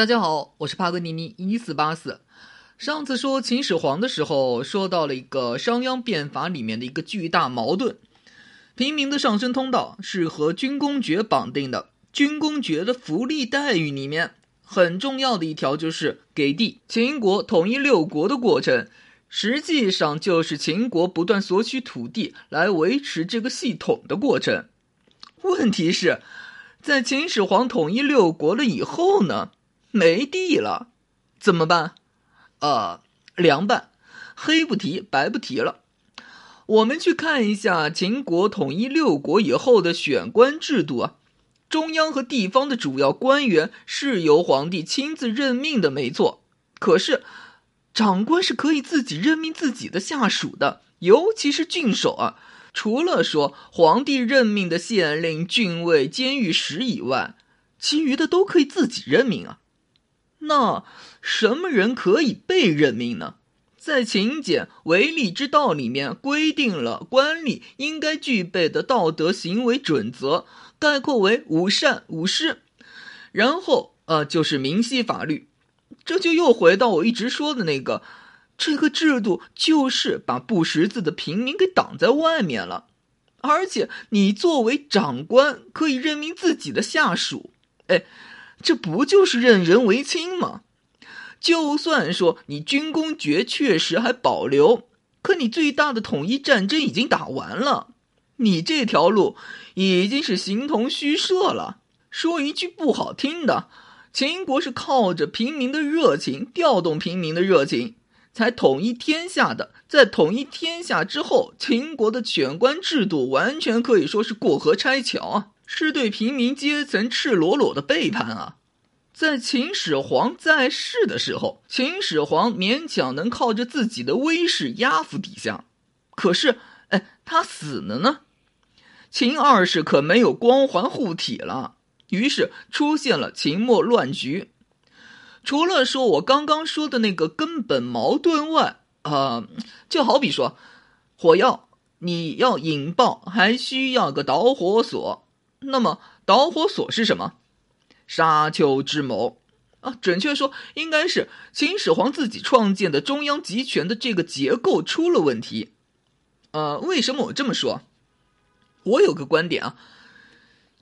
大家好，我是帕格尼尼一四八四。上次说秦始皇的时候，说到了一个商鞅变法里面的一个巨大矛盾：平民的上升通道是和军功爵绑定的，军功爵的福利待遇里面很重要的一条就是给地。秦国统一六国的过程，实际上就是秦国不断索取土地来维持这个系统的过程。问题是，在秦始皇统一六国了以后呢？没地了，怎么办？呃，凉拌，黑不提白不提了。我们去看一下秦国统一六国以后的选官制度啊，中央和地方的主要官员是由皇帝亲自任命的，没错。可是，长官是可以自己任命自己的下属的，尤其是郡守啊。除了说皇帝任命的县令、郡尉、监狱使以外，其余的都可以自己任命啊。那什么人可以被任命呢？在勤俭为利之道里面规定了官吏应该具备的道德行为准则，概括为五善五失。然后呃，就是明晰法律。这就又回到我一直说的那个，这个制度就是把不识字的平民给挡在外面了。而且你作为长官可以任命自己的下属，哎。这不就是任人唯亲吗？就算说你军功爵确实还保留，可你最大的统一战争已经打完了，你这条路已经是形同虚设了。说一句不好听的，秦国是靠着平民的热情，调动平民的热情，才统一天下的。在统一天下之后，秦国的选官制度完全可以说是过河拆桥啊。是对平民阶层赤裸裸的背叛啊！在秦始皇在世的时候，秦始皇勉强能靠着自己的威势压服底下。可是，哎，他死了呢，秦二世可没有光环护体了，于是出现了秦末乱局。除了说我刚刚说的那个根本矛盾外，啊，就好比说，火药你要引爆，还需要个导火索。那么导火索是什么？沙丘之谋啊，准确说应该是秦始皇自己创建的中央集权的这个结构出了问题。呃，为什么我这么说？我有个观点啊，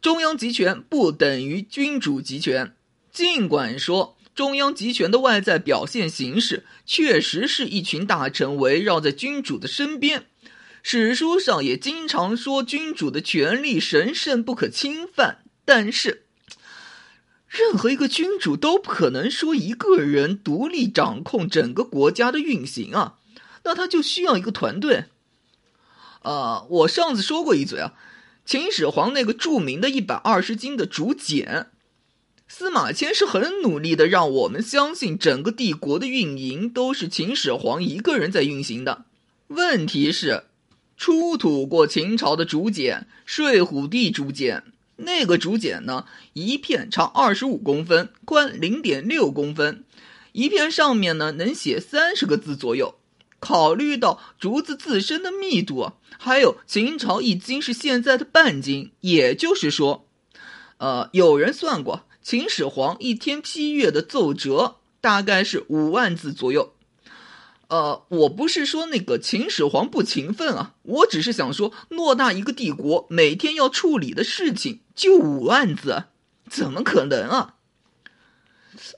中央集权不等于君主集权。尽管说中央集权的外在表现形式确实是一群大臣围绕在君主的身边。史书上也经常说君主的权力神圣不可侵犯，但是任何一个君主都不可能说一个人独立掌控整个国家的运行啊，那他就需要一个团队。啊，我上次说过一嘴啊，秦始皇那个著名的一百二十斤的竹简，司马迁是很努力的让我们相信整个帝国的运营都是秦始皇一个人在运行的。问题是。出土过秦朝的竹简《睡虎地竹简》，那个竹简呢，一片长二十五公分，宽零点六公分，一片上面呢能写三十个字左右。考虑到竹子自身的密度，还有秦朝一斤是现在的半斤，也就是说，呃，有人算过，秦始皇一天批阅的奏折大概是五万字左右。呃，我不是说那个秦始皇不勤奋啊，我只是想说，偌大一个帝国，每天要处理的事情就五万字，怎么可能啊？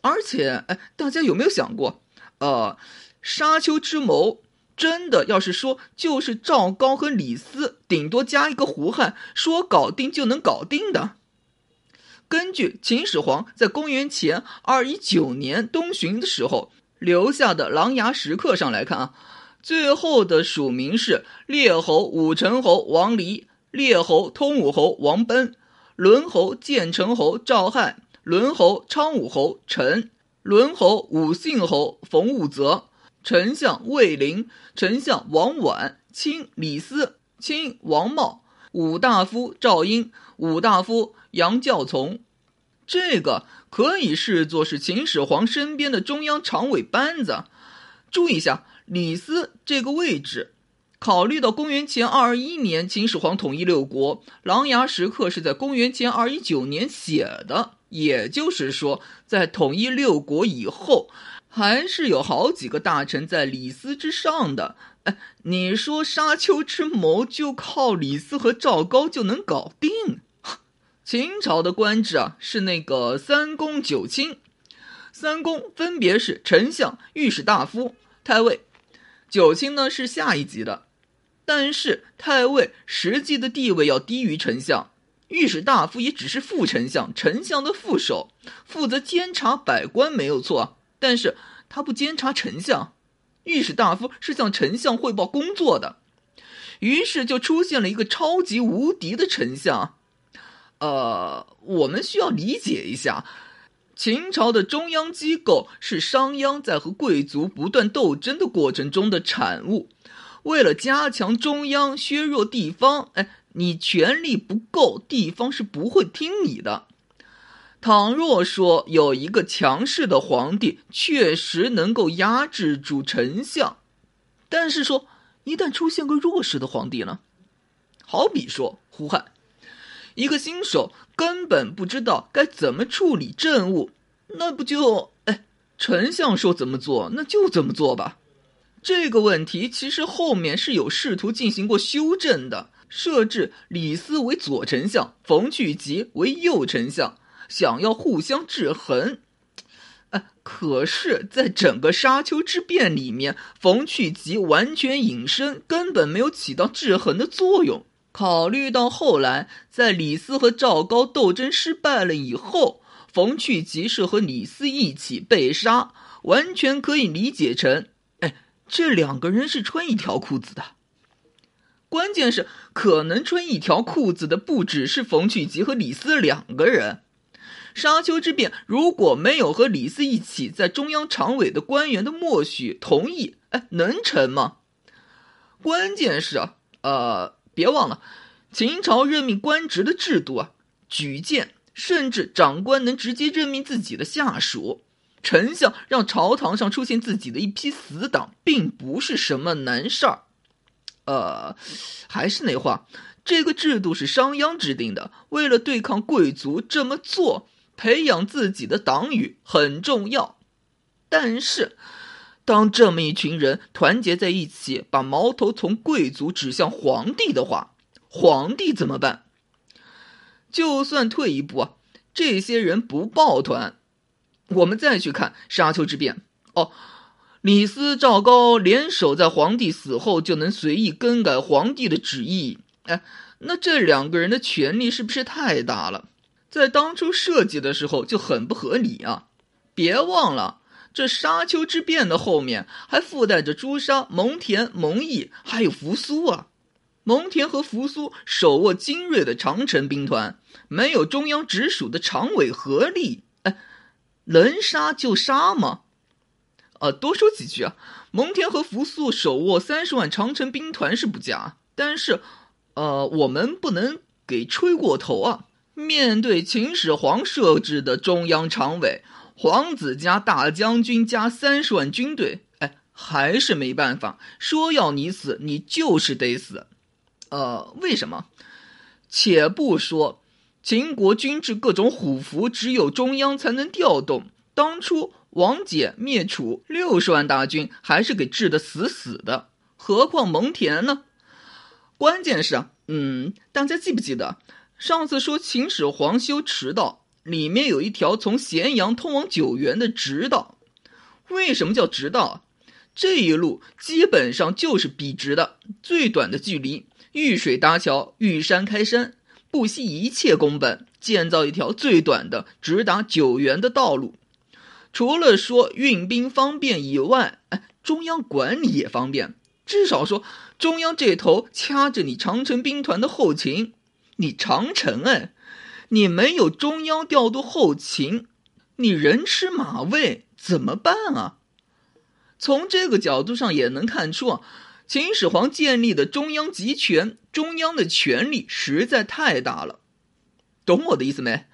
而且，哎，大家有没有想过，呃，沙丘之谋真的要是说就是赵高和李斯，顶多加一个胡亥，说搞定就能搞定的？根据秦始皇在公元前二一九年东巡的时候。留下的琅琊石刻上来看啊，最后的署名是列侯武成侯王离、列侯通武侯王奔、伦侯建成侯赵亥、伦侯昌武侯陈、伦侯武信侯冯武泽、丞相魏灵、丞相王绾、卿李斯、卿王茂、武大夫赵婴、武大夫杨教从。这个可以视作是秦始皇身边的中央常委班子。注意一下，李斯这个位置，考虑到公元前二二一年秦始皇统一六国，琅琊石刻是在公元前二一九年写的，也就是说，在统一六国以后，还是有好几个大臣在李斯之上的。哎，你说沙丘之谋就靠李斯和赵高就能搞定？秦朝的官制啊，是那个三公九卿，三公分别是丞相、御史大夫、太尉，九卿呢是下一级的，但是太尉实际的地位要低于丞相。御史大夫也只是副丞相，丞相的副手，负责监察百官没有错，但是他不监察丞相。御史大夫是向丞相汇报工作的，于是就出现了一个超级无敌的丞相。呃，我们需要理解一下，秦朝的中央机构是商鞅在和贵族不断斗争的过程中的产物。为了加强中央，削弱地方，哎。你权力不够，地方是不会听你的。倘若说有一个强势的皇帝，确实能够压制住丞相，但是说一旦出现个弱势的皇帝呢？好比说胡亥，一个新手根本不知道该怎么处理政务，那不就哎，丞相说怎么做，那就怎么做吧。这个问题其实后面是有试图进行过修正的。设置李斯为左丞相，冯去疾为右丞相，想要互相制衡。哎，可是，在整个沙丘之变里面，冯去疾完全隐身，根本没有起到制衡的作用。考虑到后来在李斯和赵高斗争失败了以后，冯去疾是和李斯一起被杀，完全可以理解成，哎，这两个人是穿一条裤子的。关键是，可能穿一条裤子的不只是冯去疾和李斯两个人。沙丘之变如果没有和李斯一起在中央常委的官员的默许同意，哎，能成吗？关键是啊，呃，别忘了，秦朝任命官职的制度啊，举荐，甚至长官能直接任命自己的下属。丞相让朝堂上出现自己的一批死党，并不是什么难事儿。呃，还是那话，这个制度是商鞅制定的，为了对抗贵族，这么做培养自己的党羽很重要。但是，当这么一群人团结在一起，把矛头从贵族指向皇帝的话，皇帝怎么办？就算退一步啊，这些人不抱团，我们再去看沙丘之变哦。李斯、赵高联手，在皇帝死后就能随意更改皇帝的旨意。哎，那这两个人的权力是不是太大了？在当初设计的时候就很不合理啊！别忘了，这沙丘之变的后面还附带着朱砂、蒙恬、蒙毅，还有扶苏啊。蒙恬和扶苏手握精锐的长城兵团，没有中央直属的常委合力，哎，能杀就杀吗？呃，多说几句啊。蒙恬和扶苏手握三十万长城兵团是不假，但是，呃，我们不能给吹过头啊。面对秦始皇设置的中央常委，皇子加大将军加三十万军队，哎，还是没办法。说要你死，你就是得死。呃，为什么？且不说秦国军制各种虎符，只有中央才能调动。当初。王翦灭楚，六十万大军还是给治得死死的，何况蒙恬呢？关键是啊，嗯，大家记不记得上次说秦始皇修驰道，里面有一条从咸阳通往九原的直道？为什么叫直道？这一路基本上就是笔直的，最短的距离，遇水搭桥，遇山开山，不惜一切工本，建造一条最短的直达九原的道路。除了说运兵方便以外，哎，中央管理也方便。至少说，中央这头掐着你长城兵团的后勤，你长城哎，你没有中央调度后勤，你人吃马喂怎么办啊？从这个角度上也能看出啊，秦始皇建立的中央集权，中央的权力实在太大了。懂我的意思没？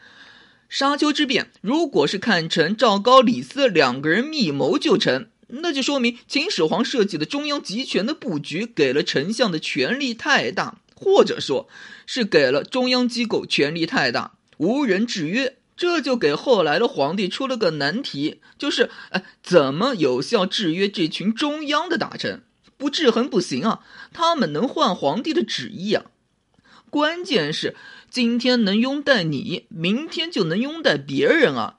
沙丘之变，如果是看成赵高、李斯两个人密谋就成，那就说明秦始皇设计的中央集权的布局给了丞相的权力太大，或者说，是给了中央机构权力太大，无人制约，这就给后来的皇帝出了个难题，就是哎，怎么有效制约这群中央的大臣？不制衡不行啊，他们能换皇帝的旨意啊。关键是今天能拥戴你，明天就能拥戴别人啊。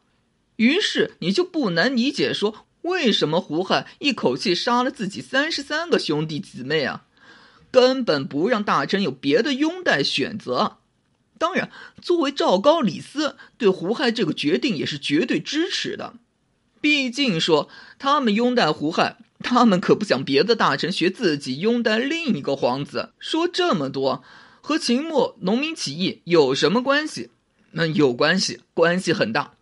于是你就不难理解，说为什么胡亥一口气杀了自己三十三个兄弟姊妹啊？根本不让大臣有别的拥戴选择。当然，作为赵高、李斯，对胡亥这个决定也是绝对支持的。毕竟说他们拥戴胡亥，他们可不想别的大臣学自己拥戴另一个皇子。说这么多，和秦末农民起义有什么关系？那有关系，关系很大。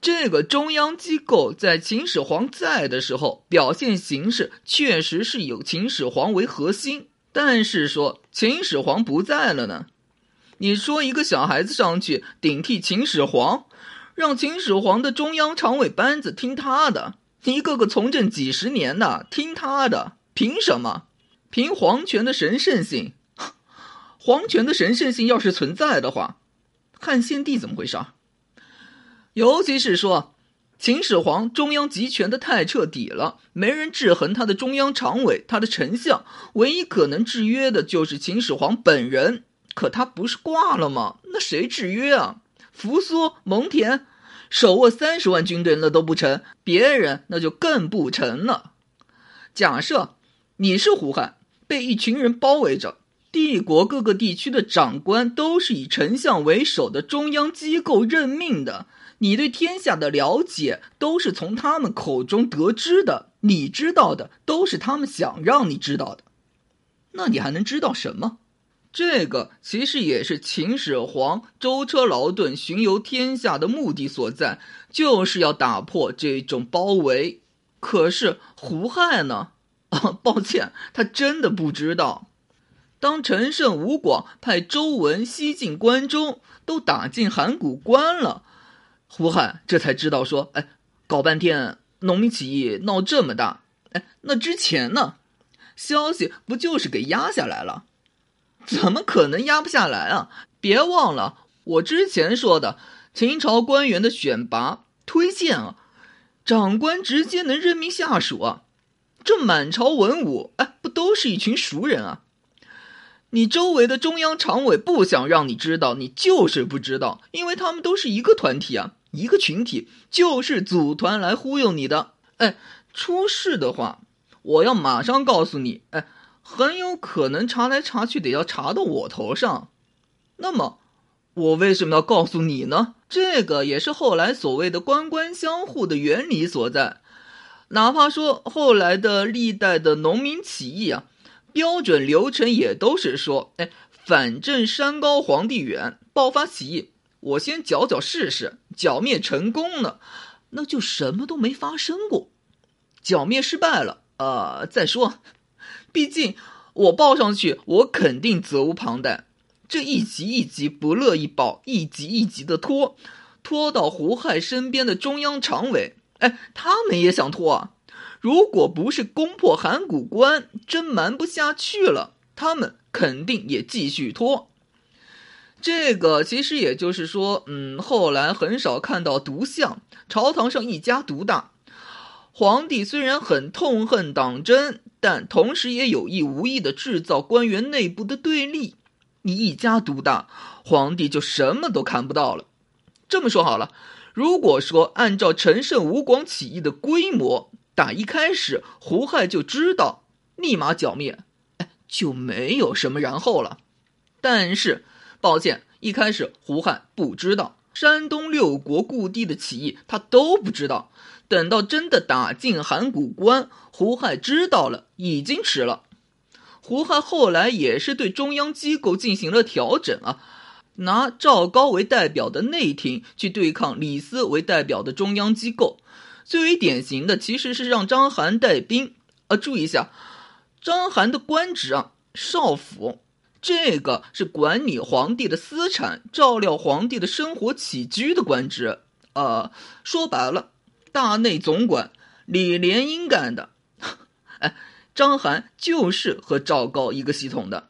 这个中央机构在秦始皇在的时候，表现形式确实是有秦始皇为核心。但是说秦始皇不在了呢？你说一个小孩子上去顶替秦始皇，让秦始皇的中央常委班子听他的，一个个从政几十年的听他的，凭什么？凭皇权的神圣性？皇权的神圣性要是存在的话，汉献帝怎么回事？尤其是说，秦始皇中央集权的太彻底了，没人制衡他的中央常委、他的丞相，唯一可能制约的就是秦始皇本人。可他不是挂了吗？那谁制约啊？扶苏、蒙恬，手握三十万军队那都不成，别人那就更不成了。假设你是胡亥，被一群人包围着，帝国各个地区的长官都是以丞相为首的中央机构任命的。你对天下的了解都是从他们口中得知的，你知道的都是他们想让你知道的，那你还能知道什么？这个其实也是秦始皇舟车劳顿巡游天下的目的所在，就是要打破这种包围。可是胡亥呢？啊，抱歉，他真的不知道。当陈胜、吴广派周文西进关中，都打进函谷关了。胡亥这才知道说：“哎，搞半天农民起义闹这么大，哎，那之前呢？消息不就是给压下来了？怎么可能压不下来啊？别忘了我之前说的秦朝官员的选拔推荐啊，长官直接能任命下属啊。这满朝文武，哎，不都是一群熟人啊？你周围的中央常委不想让你知道，你就是不知道，因为他们都是一个团体啊。”一个群体就是组团来忽悠你的，哎，出事的话，我要马上告诉你，哎，很有可能查来查去得要查到我头上。那么，我为什么要告诉你呢？这个也是后来所谓的官官相护的原理所在。哪怕说后来的历代的农民起义啊，标准流程也都是说，哎，反正山高皇帝远，爆发起义。我先剿剿试试，剿灭成功了，那就什么都没发生过；剿灭失败了，呃，再说。毕竟我报上去，我肯定责无旁贷。这一级一级不乐意报，一级一级的拖，拖到胡亥身边的中央常委，哎，他们也想拖啊。如果不是攻破函谷关，真瞒不下去了，他们肯定也继续拖。这个其实也就是说，嗯，后来很少看到独相，朝堂上一家独大。皇帝虽然很痛恨党争，但同时也有意无意的制造官员内部的对立。你一家独大，皇帝就什么都看不到了。这么说好了，如果说按照陈胜吴广起义的规模，打一开始胡亥就知道，立马剿灭，哎，就没有什么然后了。但是。抱歉，一开始胡亥不知道山东六国故地的起义，他都不知道。等到真的打进函谷关，胡亥知道了，已经迟了。胡亥后来也是对中央机构进行了调整啊，拿赵高为代表的内廷去对抗李斯为代表的中央机构。最为典型的其实是让章邯带兵啊，注意一下，章邯的官职啊，少府。这个是管理皇帝的私产、照料皇帝的生活起居的官职，呃，说白了，大内总管李莲英干的。哎，章邯就是和赵高一个系统的。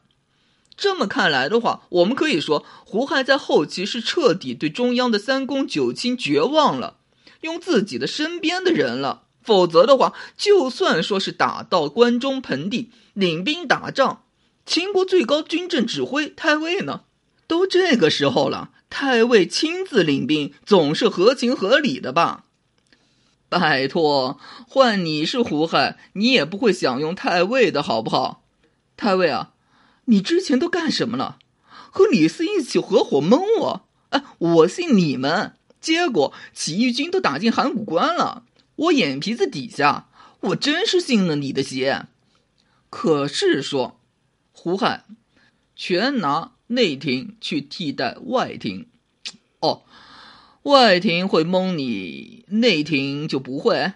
这么看来的话，我们可以说胡亥在后期是彻底对中央的三公九卿绝望了，用自己的身边的人了。否则的话，就算说是打到关中盆地，领兵打仗，秦国最高军政指挥太尉呢，都这个时候了，太尉亲自领兵，总是合情合理的吧？拜托，换你是胡亥，你也不会想用太尉的好不好？太尉啊，你之前都干什么了？和李斯一起合伙蒙我？哎，我信你们，结果起义军都打进函谷关了。我眼皮子底下，我真是信了你的邪。可是说，胡亥全拿内廷去替代外廷，哦，外廷会蒙你，内廷就不会，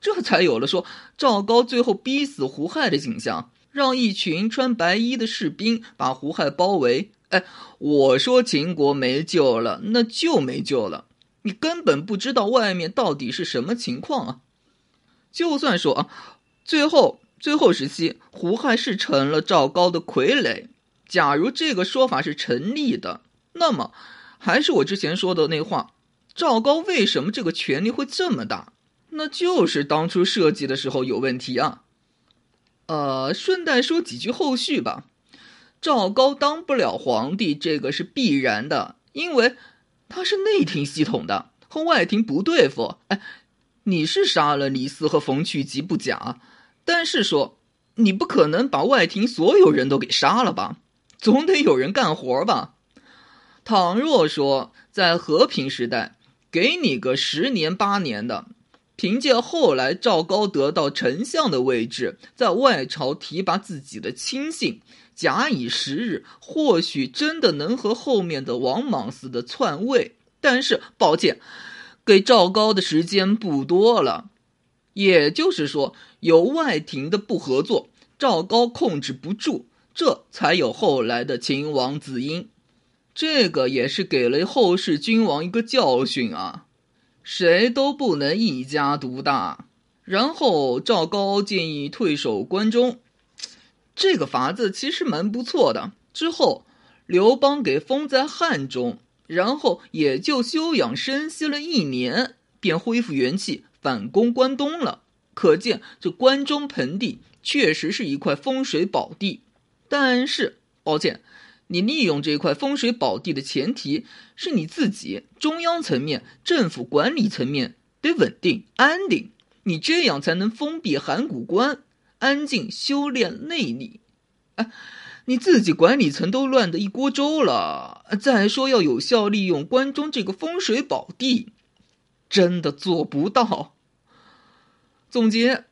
这才有了说赵高最后逼死胡亥的景象，让一群穿白衣的士兵把胡亥包围。哎，我说秦国没救了，那就没救了。你根本不知道外面到底是什么情况啊！就算说啊，最后最后时期胡亥是成了赵高的傀儡，假如这个说法是成立的，那么还是我之前说的那话：赵高为什么这个权力会这么大？那就是当初设计的时候有问题啊！呃，顺带说几句后续吧。赵高当不了皇帝，这个是必然的，因为。他是内廷系统的，和外廷不对付。哎，你是杀了李斯和冯去疾不假，但是说你不可能把外廷所有人都给杀了吧？总得有人干活吧？倘若说在和平时代，给你个十年八年的，凭借后来赵高得到丞相的位置，在外朝提拔自己的亲信。假以时日，或许真的能和后面的王莽似的篡位。但是，抱歉，给赵高的时间不多了。也就是说，有外廷的不合作，赵高控制不住，这才有后来的秦王子婴。这个也是给了后世君王一个教训啊，谁都不能一家独大。然后，赵高建议退守关中。这个法子其实蛮不错的。之后，刘邦给封在汉中，然后也就休养生息了一年，便恢复元气，反攻关东了。可见这关中盆地确实是一块风水宝地。但是，抱歉，你利用这块风水宝地的前提是你自己中央层面、政府管理层面得稳定安定，你这样才能封闭函谷关。安静修炼内力，哎，你自己管理层都乱得一锅粥了。再说要有效利用关中这个风水宝地，真的做不到。总结，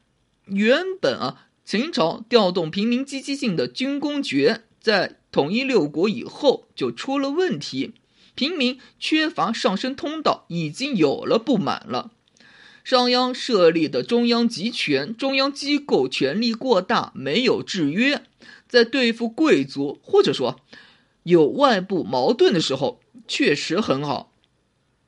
原本啊，秦朝调动平民积极性的军功爵，在统一六国以后就出了问题，平民缺乏上升通道，已经有了不满了。商鞅设立的中央集权，中央机构权力过大，没有制约，在对付贵族或者说有外部矛盾的时候，确实很好。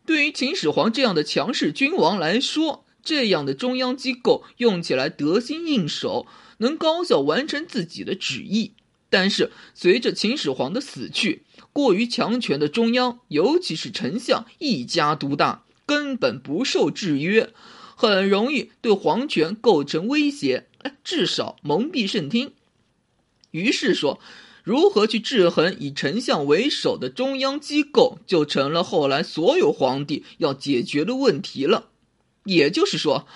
对于秦始皇这样的强势君王来说，这样的中央机构用起来得心应手，能高效完成自己的旨意。但是随着秦始皇的死去，过于强权的中央，尤其是丞相一家独大。根本不受制约，很容易对皇权构成威胁，至少蒙蔽圣听。于是说，如何去制衡以丞相为首的中央机构，就成了后来所有皇帝要解决的问题了。也就是说，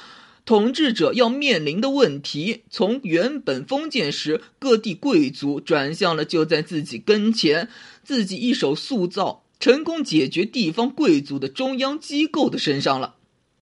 统治者要面临的问题，从原本封建时各地贵族，转向了就在自己跟前，自己一手塑造。成功解决地方贵族的中央机构的身上了。